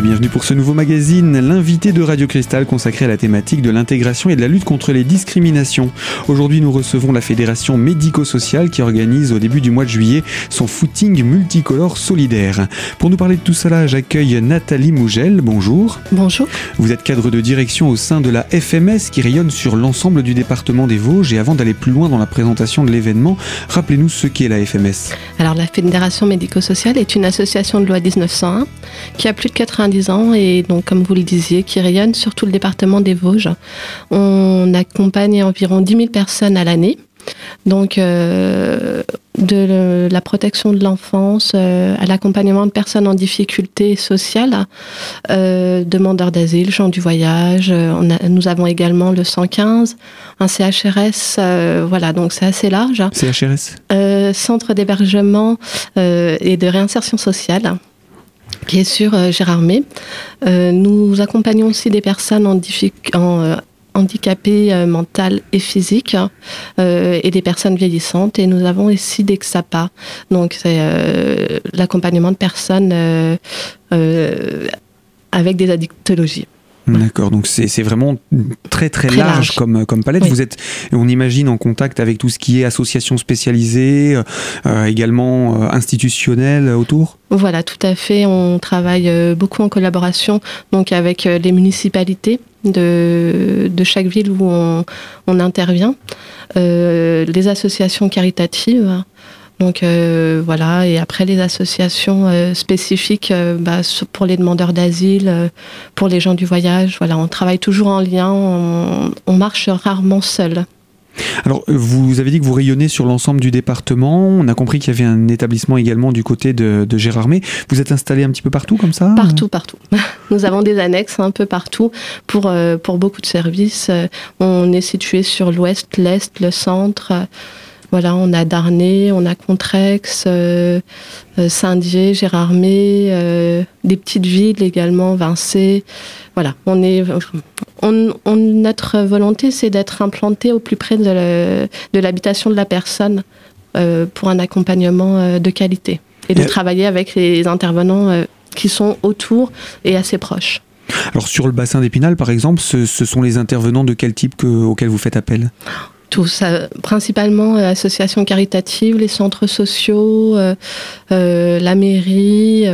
Et bienvenue pour ce nouveau magazine, l'invité de Radio Cristal consacré à la thématique de l'intégration et de la lutte contre les discriminations. Aujourd'hui, nous recevons la Fédération médico-sociale qui organise au début du mois de juillet son footing multicolore solidaire. Pour nous parler de tout cela, j'accueille Nathalie Mougel. Bonjour. Bonjour. Vous êtes cadre de direction au sein de la FMS qui rayonne sur l'ensemble du département des Vosges. Et avant d'aller plus loin dans la présentation de l'événement, rappelez-nous ce qu'est la FMS. Alors, la Fédération médico-sociale est une association de loi 1901 qui a plus de 90 ans et donc, comme vous le disiez, qui rayonne sur tout le département des Vosges. On accompagne environ 10 000 personnes à l'année. Donc, euh, de la protection de l'enfance euh, à l'accompagnement de personnes en difficulté sociale, euh, demandeurs d'asile, gens du voyage. nous avons également le 115, un CHRS. voilà, donc c'est assez large. CHRS Centre d'hébergement et de réinsertion sociale qui est sur euh, Gérardmer. Euh, nous accompagnons aussi des personnes en, en euh, handicapées mentales et physiques et des personnes vieillissantes. Et nous avons aussi des XAPA, donc c'est l'accompagnement de personnes avec des addictologies. D'accord, donc c'est vraiment très très, large, Comme, comme palette. Vous êtes, on imagine, en contact avec tout ce qui est associations spécialisées, euh, euh, également euh, institutionnelles autour? Voilà, tout à fait. On travaille beaucoup en collaboration donc avec les municipalités de, de chaque ville où on, on intervient, les associations caritatives. Donc euh, voilà, et après les associations euh, spécifiques euh, bah, pour les demandeurs d'asile, pour les gens du voyage, voilà, on travaille toujours en lien, on, marche rarement seul. Alors, vous avez dit que vous rayonnez sur l'ensemble du département. On a compris qu'il y avait un établissement également du côté de, de Gérardmer. Vous êtes installé un petit peu partout comme ça? Partout, partout. Nous avons des annexes un peu partout pour, pour beaucoup de services. On est situé sur l'ouest, l'est, le centre. Voilà, on a Darnay, on a Contrex, euh, euh, Saint-Dié, Gérardmer, euh, des petites villes également, Vincé. Voilà, on est, on, notre volonté, c'est d'être implanté au plus près de l'habitation de la personne pour un accompagnement de qualité et de travailler avec les intervenants qui sont autour et assez proches. Alors sur le bassin d'Épinal, par exemple, ce, sont les intervenants de quel type auxquels vous faites appel? Tout ça, principalement euh, associations caritatives, les centres sociaux, euh, euh, la mairie,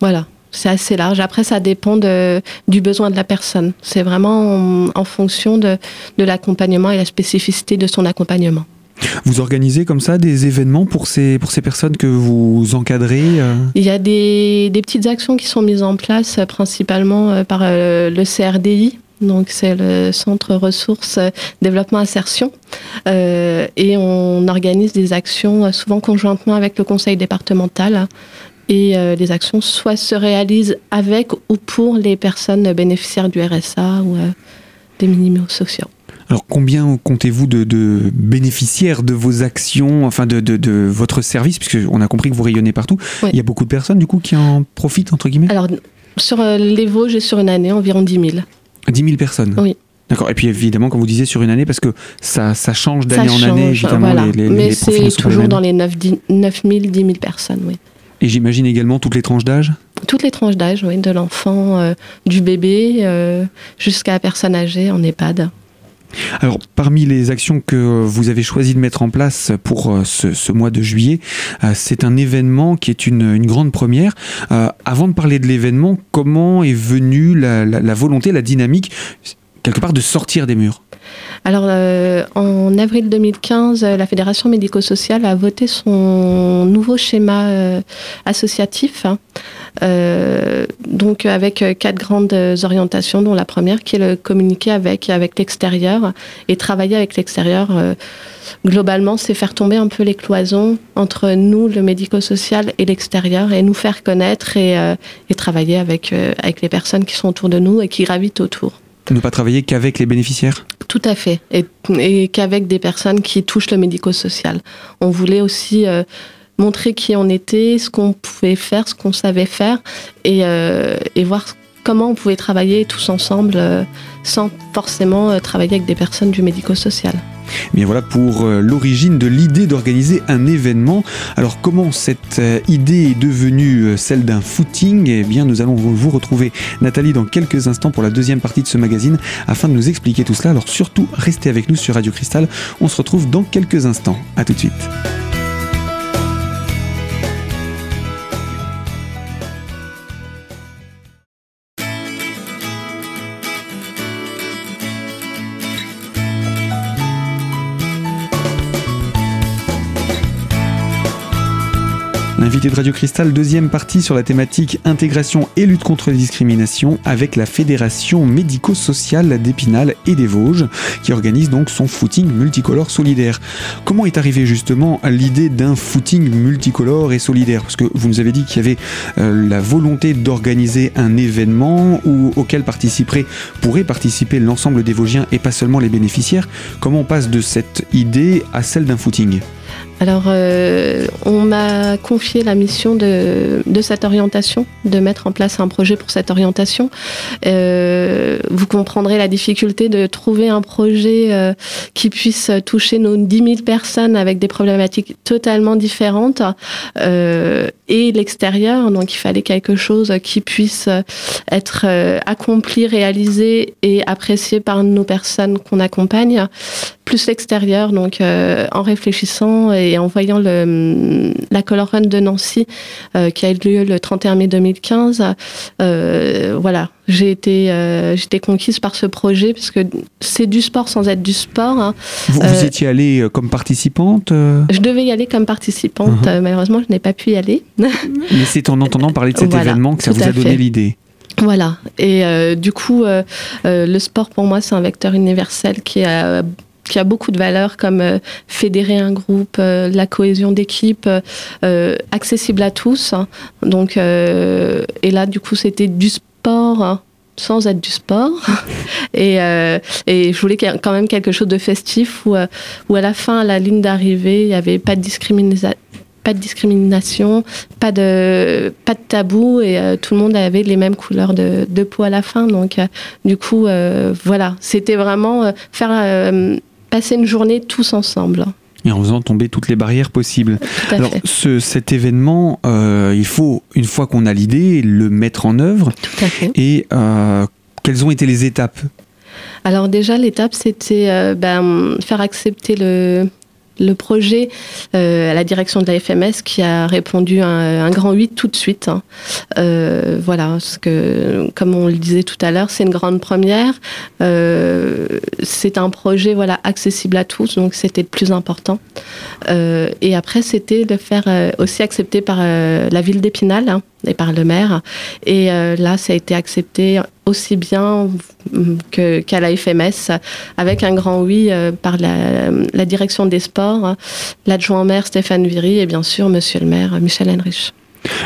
voilà. C'est assez large. Après, ça dépend du besoin de la personne. C'est vraiment en, fonction de, l'accompagnement et la spécificité de son accompagnement. Vous organisez comme ça des événements pour ces, pour ces personnes que vous encadrez Il y a des, des, petites actions qui sont mises en place principalement par le CRDI, donc c'est le Centre Ressources Développement Insertion. Euh, et on organise des actions euh, souvent conjointement avec le conseil départemental. Et euh, les actions soit se réalisent avec ou pour les personnes bénéficiaires du RSA ou des minimums sociaux. Alors combien comptez-vous de, bénéficiaires de vos actions, enfin de, de, votre service, puisqu'on a compris que vous rayonnez partout. Il y a beaucoup de personnes du coup qui en profitent, entre guillemets? Alors sur les Vosges et sur une année, environ 10 000. 10 000 personnes Oui. D'accord. Et puis évidemment, comme vous disiez, sur une année, parce que ça, ça change d'année en année, évidemment. Les, Mais c'est toujours dans les 9, 000, 10 000 personnes, oui. Et j'imagine également toutes les tranches d'âge? Toutes les tranches d'âge, oui, de l'enfant, euh, du bébé euh, jusqu'à la personne âgée en EHPAD. Alors, parmi les actions que vous avez choisi de mettre en place pour euh, ce, mois de juillet, euh, c'est un événement qui est une, grande première. Euh, avant de parler de l'événement, comment est venue la volonté, la dynamique, quelque part, de sortir des murs alors, euh, en avril 2015, euh, la Fédération médico-sociale a voté son nouveau schéma euh, associatif, hein. donc avec quatre grandes orientations, dont la première qui est le communiquer avec, avec l'extérieur et travailler avec l'extérieur. globalement, c'est faire tomber un peu les cloisons entre nous, le médico-social, et l'extérieur, et nous faire connaître et, et travailler avec, avec les personnes qui sont autour de nous et qui gravitent autour. Ne pas travailler qu'avec les bénéficiaires? Tout à fait. Et, qu'avec des personnes qui touchent le médico-social. On voulait aussi euh, montrer qui on était, ce qu'on pouvait faire, ce qu'on savait faire, et, euh, voir comment on pouvait travailler tous ensemble euh, sans forcément travailler avec des personnes du médico-social. Mais voilà pour euh, l'origine de l'idée d'organiser un événement. Alors comment cette euh, idée est devenue euh, celle d'un footing? Eh bien nous allons vous retrouver Nathalie dans quelques instants pour la deuxième partie de ce magazine afin de nous expliquer tout cela. Alors surtout restez avec nous sur Radio Cristal. On se retrouve dans quelques instants. A tout de suite. L'invité de Radio Cristal, deuxième partie sur la thématique intégration et lutte contre les discriminations avec la Fédération médico-sociale d'Épinal et des Vosges qui organise donc son footing multicolore solidaire. Comment est arrivée justement l'idée d'un footing multicolore et solidaire? Parce que vous nous avez dit qu'il y avait euh, la volonté d'organiser un événement auquel participerait, pourrait participer l'ensemble des Vosgiens et pas seulement les bénéficiaires. Comment on passe de cette idée à celle d'un footing? Alors, euh, on m'a confié la mission de, cette orientation, de mettre en place un projet pour cette orientation. Euh, vous comprendrez la difficulté de trouver un projet euh, qui puisse toucher nos 10 000 personnes avec des problématiques totalement différentes et l'extérieur. Donc, il fallait quelque chose qui puisse être accompli, réalisé et apprécié par nos personnes qu'on accompagne plus l'extérieur. Donc, euh, en réfléchissant et en voyant le, la Color Run de Nancy, euh, qui a eu lieu le 31 mai 2015, euh, voilà, j'ai été, j'étais conquise par ce projet parce que c'est du sport sans être du sport. Hein. Vous, étiez allée comme participante Je devais y aller comme participante. Uh-huh. malheureusement, je n'ai pas pu y aller. Mais c'est en entendant parler de cet événement que ça vous a donné l'idée. Voilà. Et du coup, le sport pour moi, c'est un vecteur universel qui a qui a beaucoup de valeurs comme euh, fédérer un groupe, euh, la cohésion d'équipe, euh, accessible à tous. Hein. Donc, et là, du coup, c'était du sport. Hein, sans être du sport. et, et, je voulais quand même quelque chose de festif où, où à la fin, à la ligne d'arrivée, il n'y avait pas de discrimination pas de discrimination, pas de, pas de tabou et tout le monde avait les mêmes couleurs de, de peau à la fin. Donc, du coup, voilà, c'était vraiment faire passer une journée tous ensemble. Et en faisant tomber toutes les barrières possibles. Alors, ce, cet événement, euh, il faut, une fois qu'on a l'idée, le mettre en œuvre. Tout à fait. Et euh, quelles ont été les étapes? Alors déjà, l'étape, c'était euh, ben, faire accepter le, le projet euh, à la direction de la FMS qui a répondu un, un grand 8 tout de suite. Hein. Euh, voilà, parce que comme on le disait tout à l'heure, c'est une grande première. Euh, c'est un projet voilà accessible à tous, donc c'était le plus important. Et après, c'était de faire aussi accepter par la ville d'Épinal. Hein, et par le maire. Et là, ça a été accepté aussi bien qu'à la FMS, avec un grand oui euh, par la, direction des sports, l'adjoint maire Stéphane Viry et bien sûr monsieur le maire Michel Henrich.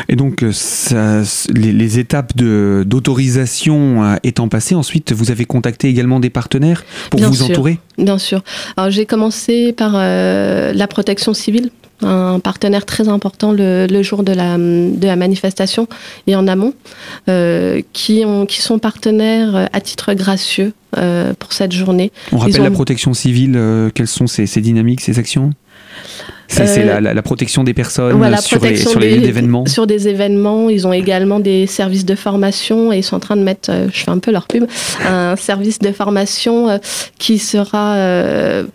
Et donc, euh, ça, les, étapes d'autorisation euh, étant passées, ensuite, vous avez contacté également des partenaires pour vous entourer? Bien sûr. Alors, j'ai commencé par la protection civile un partenaire très important le, jour de la, de la manifestation et en amont, euh, qui, ont, qui sont partenaires à titre gracieux euh, pour cette journée. On rappelle la protection civile, euh, quelles sont ces, ces dynamiques, ces actions? C'est euh, la, protection des personnes sur, les, sur les Sur des événements, ils ont également des services de formation et ils sont en train de mettre, euh, je fais un peu leur pub, un service de formation euh, qui sera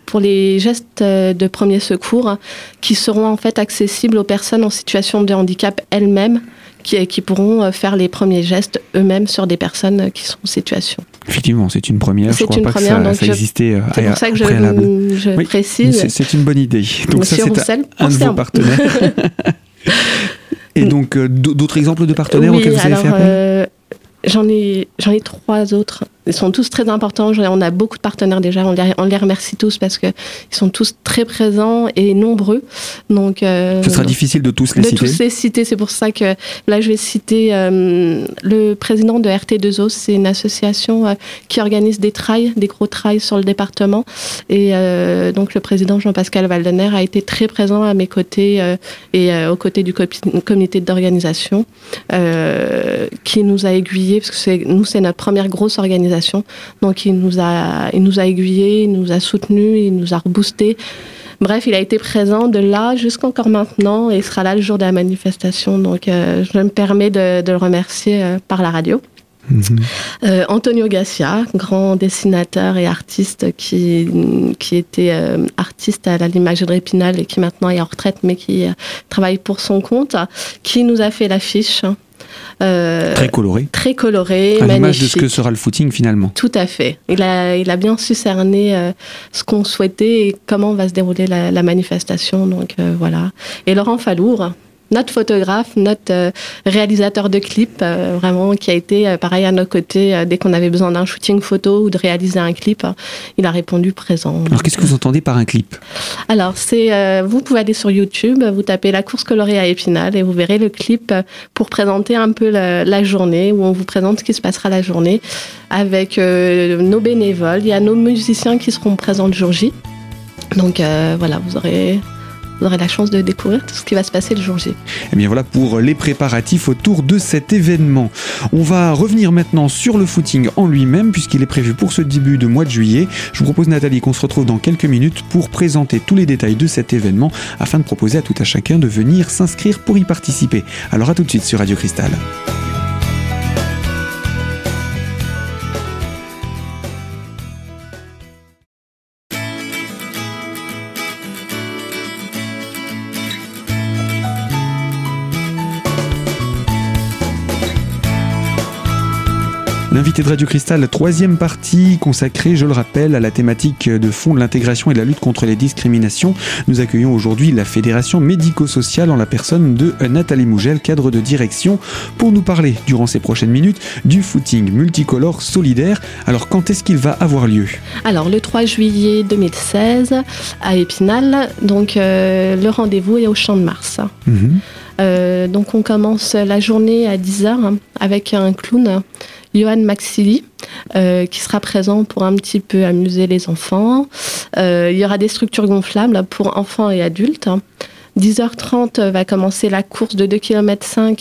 pour les gestes de premier secours, qui seront en fait accessibles aux personnes en situation de handicap elles-mêmes qui, pourront euh, faire les premiers gestes eux-mêmes sur des personnes qui sont en situation. Effectivement, c'est une première. Je crois pas que ça, ça existait euh, C'est pour ça que je, je précise. C'est une bonne idée. Donc ça, c'est un de vos partenaires. Et donc, euh, d'autres exemples de partenaires auxquels vous avez fait appel J'en ai, j'en ai trois autres. Ils sont tous très importants. On a beaucoup de partenaires déjà. On les, on les remercie tous parce qu'ils sont tous très présents et nombreux. Donc, euh, Ce sera difficile de tous les de citer. tous les citer. C'est pour ça que là, je vais citer euh, le président de RT2O. C'est une association euh, qui organise des trails, des gros trails sur le département. Et donc, le président Jean-Pascal Valdener a été très présent à mes côtés et aux côtés du comité d'organisation qui nous a aiguillés parce que nous, c'est notre première grosse organisation. Donc il nous a, il nous a aiguillés, il nous a soutenus, il nous a reboostés. Bref, il a été présent de là jusqu'encore maintenant et il sera là le jour de la manifestation. Donc euh, je me permets de, le remercier euh, par la radio. Mhm. Euh, Antonio Gassia, grand dessinateur et artiste qui, qui était artiste à l'image de Répinal et qui maintenant est en retraite mais qui travaille pour son compte, qui nous a fait l'affiche euh, très coloré. Très coloré, à l'image de ce que sera le footing finalement. Tout à fait. Il a, il a bien su cerner euh, ce qu'on souhaitait et comment va se dérouler la, manifestation. Donc euh, voilà. Et Laurent Falour, notre photographe, notre euh, réalisateur de clips, euh, vraiment, qui a été euh, pareil à nos côtés dès qu'on avait besoin d'un shooting photo ou de réaliser un clip. il a répondu présent. Alors, qu'est-ce que vous entendez par un clip? Alors, c'est, vous pouvez aller sur YouTube, vous tapez la course colorée à Épinal et vous verrez le clip pour présenter un peu la, journée, où on vous présente ce qui se passera la journée avec nos bénévoles. Il y a nos musiciens qui seront présents le jour J. Donc voilà, vous aurez vous aurez la chance de découvrir tout ce qui va se passer le jour J. Et eh bien voilà pour les préparatifs autour de cet événement. On va revenir maintenant sur le footing en lui-même puisqu'il est prévu pour ce début de mois de juillet. Je vous propose Nathalie qu'on se retrouve dans quelques minutes pour présenter tous les détails de cet événement afin de proposer à tout à chacun de venir s'inscrire pour y participer. Alors à tout de suite sur Radio Cristal. L'invité de Radio Cristal, troisième partie consacrée, je le rappelle, à la thématique de fond de l'intégration et de la lutte contre les discriminations. Nous accueillons aujourd'hui la Fédération médico-sociale en la personne de Nathalie Mougel, cadre de direction, pour nous parler, durant ces prochaines minutes, du footing multicolore solidaire. Alors, quand est-ce qu'il va avoir lieu? Alors, le 3 juillet 2016, à Épinal. Donc, euh, le rendez-vous est au Champ de Mars. Mhm. Euh, donc, on commence la journée à 10h avec un clown Johan Maxili, euh, qui sera présent pour un petit peu amuser les enfants. Euh, il y aura des structures gonflables pour enfants et adultes. 10h30 va commencer la course de 2 km 5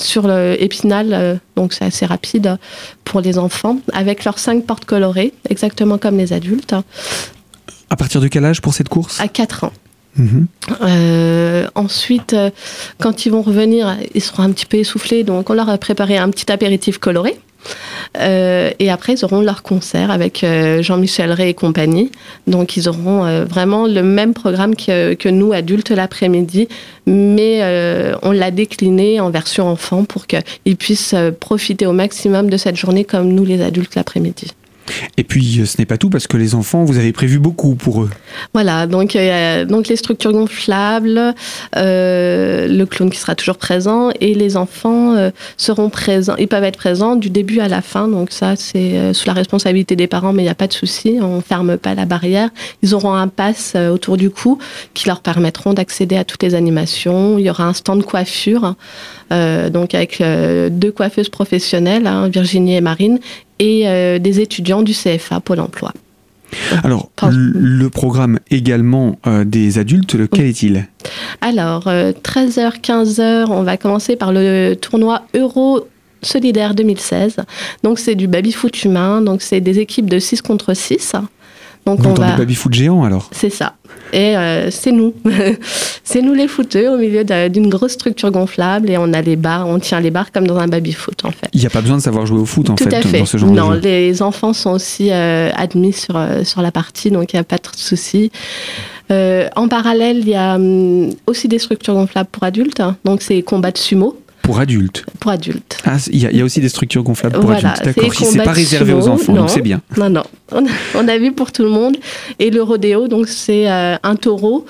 sur l'Épinal, donc c'est assez rapide pour les enfants, avec leurs 5 portes colorées, exactement comme les adultes. À partir de quel âge pour cette course? À 4 ans. Euh, ensuite, euh, quand ils vont revenir, ils seront un petit peu essoufflés, donc on leur a préparé un petit apéritif coloré. Euh, et après, ils auront leur concert avec Jean-Michel Ray et compagnie. Donc, ils auront vraiment le même programme que nous, adultes, l'après-midi, mais on l'a décliné en version enfant pour qu'ils puissent profiter au maximum de cette journée comme nous, les adultes, l'après-midi. Et puis, euh, ce n'est pas tout parce que les enfants, vous avez prévu beaucoup pour eux. Voilà, donc, euh, donc les structures gonflables, euh, le clown qui sera toujours présent et les enfants seront présents. Ils peuvent être présents du début à la fin, donc ça, c'est sous la responsabilité des parents, mais il n'y a pas de souci, on ne ferme pas la barrière. Ils auront un pass autour du cou qui leur permettront d'accéder à toutes les animations. Il y aura un stand de coiffure, donc avec deux coiffeuses professionnelles, hein, Virginie et Marine, et euh, des étudiants du CFA Pôle emploi. Alors, le programme également euh, des adultes, quel est-il? Alors, 13h, euh, 15h, on va commencer par le tournoi Euro Solidaire 2016. Donc, c'est du baby-foot humain. Donc, c'est des équipes de 6 contre 6. Donc on va... baby-foot géant alors C'est ça. Et euh, c'est nous. c'est nous les footeux au milieu d'une grosse structure gonflable et on a les barres, on tient les barres comme dans un baby-foot en fait. Il n'y a pas besoin de savoir jouer au foot en Tout fait, à fait, dans ce genre non, les enfants sont aussi euh, admis sur, euh, sur la partie donc il n'y a pas de souci. en parallèle, il y a hum, aussi des structures gonflables pour adultes, donc c'est combat de sumo. Pour adultes Pour adultes. Ah, il y, a aussi des structures gonflables pour adultes. D'accord. C'est pas réservé aux enfants, donc c'est bien. Non, non. On a, vu pour tout le monde. Et le rodéo, donc c'est euh, un taureau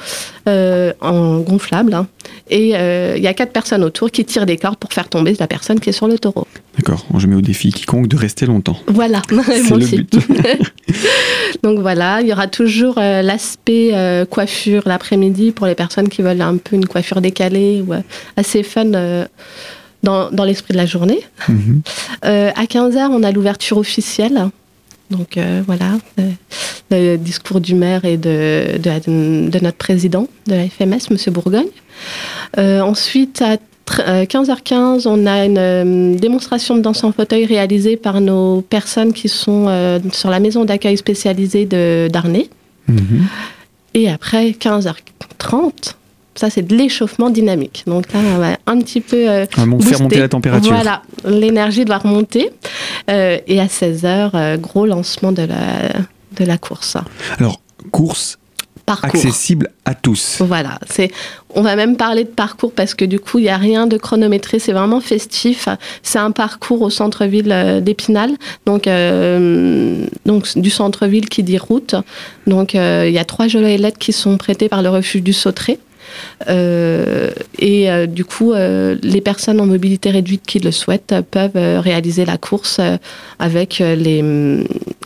euh, en gonflable. Hein. Et euh, il y a quatre personnes autour qui tirent des cordes pour faire tomber la personne qui est sur le taureau. D'accord. Je mets au défi quiconque de rester longtemps. Voilà. C'est le but. donc voilà, il y aura toujours l'aspect coiffure l'après-midi pour les personnes qui veulent un peu une coiffure décalée ou assez fun dans, dans l'esprit de la journée. Mhm. Euh, à 15h, on a l'ouverture officielle. Donc euh, voilà, euh, le discours du maire et de, de, de, notre président de la FMS, M. Bourgogne. Ensuite, à 15h15, on a une démonstration de danse en fauteuil réalisée par nos personnes qui sont sur la maison d'accueil spécialisée de d'Arnay. Mhm. Et après 15h30, ça, c'est de l'échauffement dynamique. Donc là, on va un petit peu. Euh, faire monter la température. Voilà, l'énergie doit remonter. Euh, et à 16h, euh, gros lancement de la, de la course. Alors, course accessible à tous. Voilà, c'est, on va même parler de parcours parce que du coup, il n'y a rien de chronométré, c'est vraiment festif. C'est un parcours au centre-ville d'Épinal, donc, donc du centre-ville qui dit route. Donc il y a trois lettres qui sont prêtés par le refuge du Sautré. Euh, et euh, du coup, euh, les personnes en mobilité réduite qui le souhaitent peuvent réaliser la course avec les,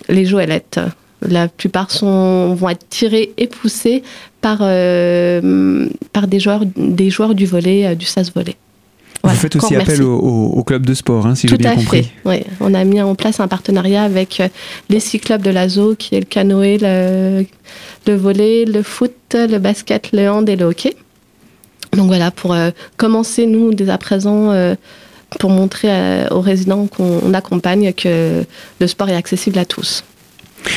les joëlettes. La plupart sont, vont être tirées et poussées par, par des, joueurs, des joueurs du volet, du SAS volet. Vous faites aussi appel au, club de sport, hein, si j'ai bien compris. Oui, on a mis en place un partenariat avec les six clubs de l'ASO, qui est le canoë, le, le volet, le foot, le basket, le hand et le hockey. Donc voilà, pour euh, commencer, nous, dès à présent, euh, pour montrer euh, aux résidents qu'on accompagne que le sport est accessible à tous.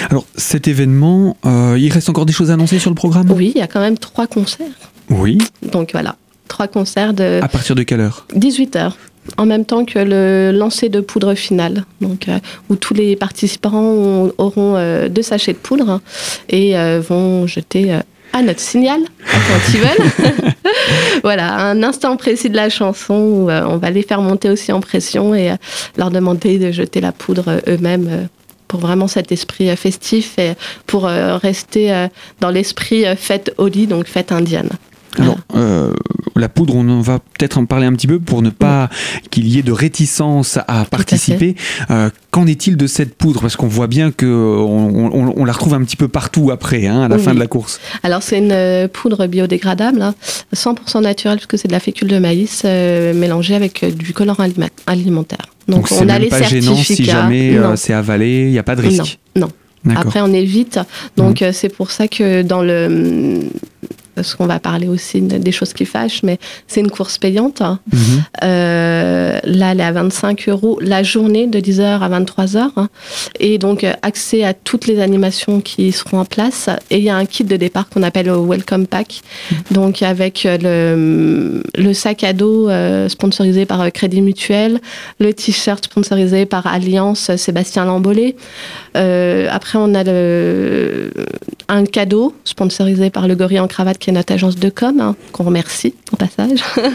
Alors cet événement, il reste encore des choses à annoncer sur le programme? Oui, il y a quand même trois concerts. Oui. Donc voilà, trois concerts de... À partir de quelle heure? 18h en même temps que le lancer de poudre finale, donc où tous les participants auront deux sachets de poudre et vont jeter à notre signal quand ils veulent. voilà, un instant précis de la chanson où euh, on va les faire monter aussi en pression et euh, leur demander de jeter la poudre euh, eux-mêmes pour vraiment cet esprit festif et pour rester dans l'esprit fête Holi, donc fête indienne. Alors, euh, la poudre, on va peut-être en parler un petit peu pour ne pas qu'il y ait de réticence à participer. Euh, qu'en est-il de cette poudre? Parce qu'on voit bien qu'on on, la retrouve un petit peu partout après, hein, à la fin de la course. Alors, c'est une euh, poudre biodégradable, 100% hein, naturelle, puisque c'est de la fécule de maïs mélangée avec du colorant alimentaire. Donc, on a les pas gênant si jamais c'est avalé, il n'y a pas de risque. Non. non. Après, on évite. Donc, mmh. c'est pour ça que dans le parce qu'on va parler aussi des choses qui fâchent, mais c'est une course payante. Mhm. Euh, là, elle est à 25 euros la journée de 10h à 23h. Et donc, accès à toutes les animations qui seront en place. Et il y a un kit de départ qu'on appelle le Welcome Pack. Mhm. Donc, avec le, le sac à dos euh, sponsorisé par Crédit Mutuel, le t-shirt sponsorisé par Alliance Sébastien Lambolé. Euh, après, on a le, un cadeau sponsorisé par le Gorille en cravate qui est notre agence de com, hein, qu'on remercie au passage.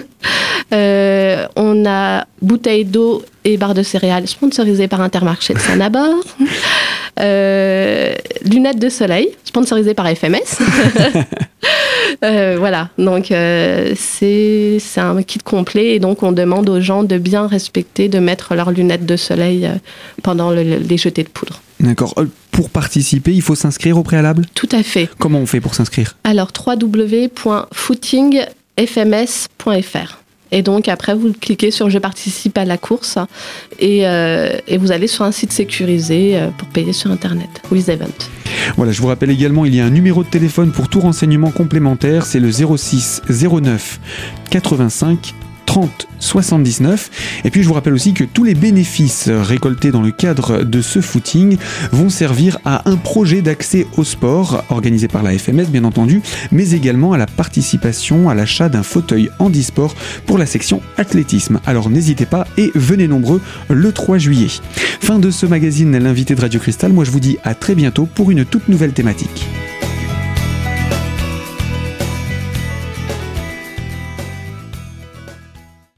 Euh, on a bouteille d'eau et barre de céréales sponsorisées par Intermarché de Saint-Nabord. Euh, lunettes de soleil sponsorisées par FMS. Euh, voilà, donc c'est un kit complet et donc on demande aux gens de bien respecter, de mettre leurs lunettes de soleil pendant les jetés de poudre. D'accord. Euh, pour participer, il faut s'inscrire au préalable? Tout à fait. Comment on fait pour s'inscrire? Alors, www.footingfms.fr. Et donc après, vous cliquez sur Je participe à la course et, euh, vous allez sur un site sécurisé euh, pour payer sur Internet, WithEvent. Voilà, je vous rappelle également, il y a un numéro de téléphone pour tout renseignement complémentaire, c'est le 06 09 85 30 79. Et puis je vous rappelle aussi que tous les bénéfices récoltés dans le cadre de ce footing vont servir à un projet d'accès au sport organisé par la FMS bien entendu, mais également à la participation à l'achat d'un fauteuil handisport pour la section athlétisme. Alors n'hésitez pas et venez nombreux le 3 juillet. Fin de ce magazine, l'invité de Radio Cristal. Moi je vous dis à très bientôt pour une toute nouvelle thématique.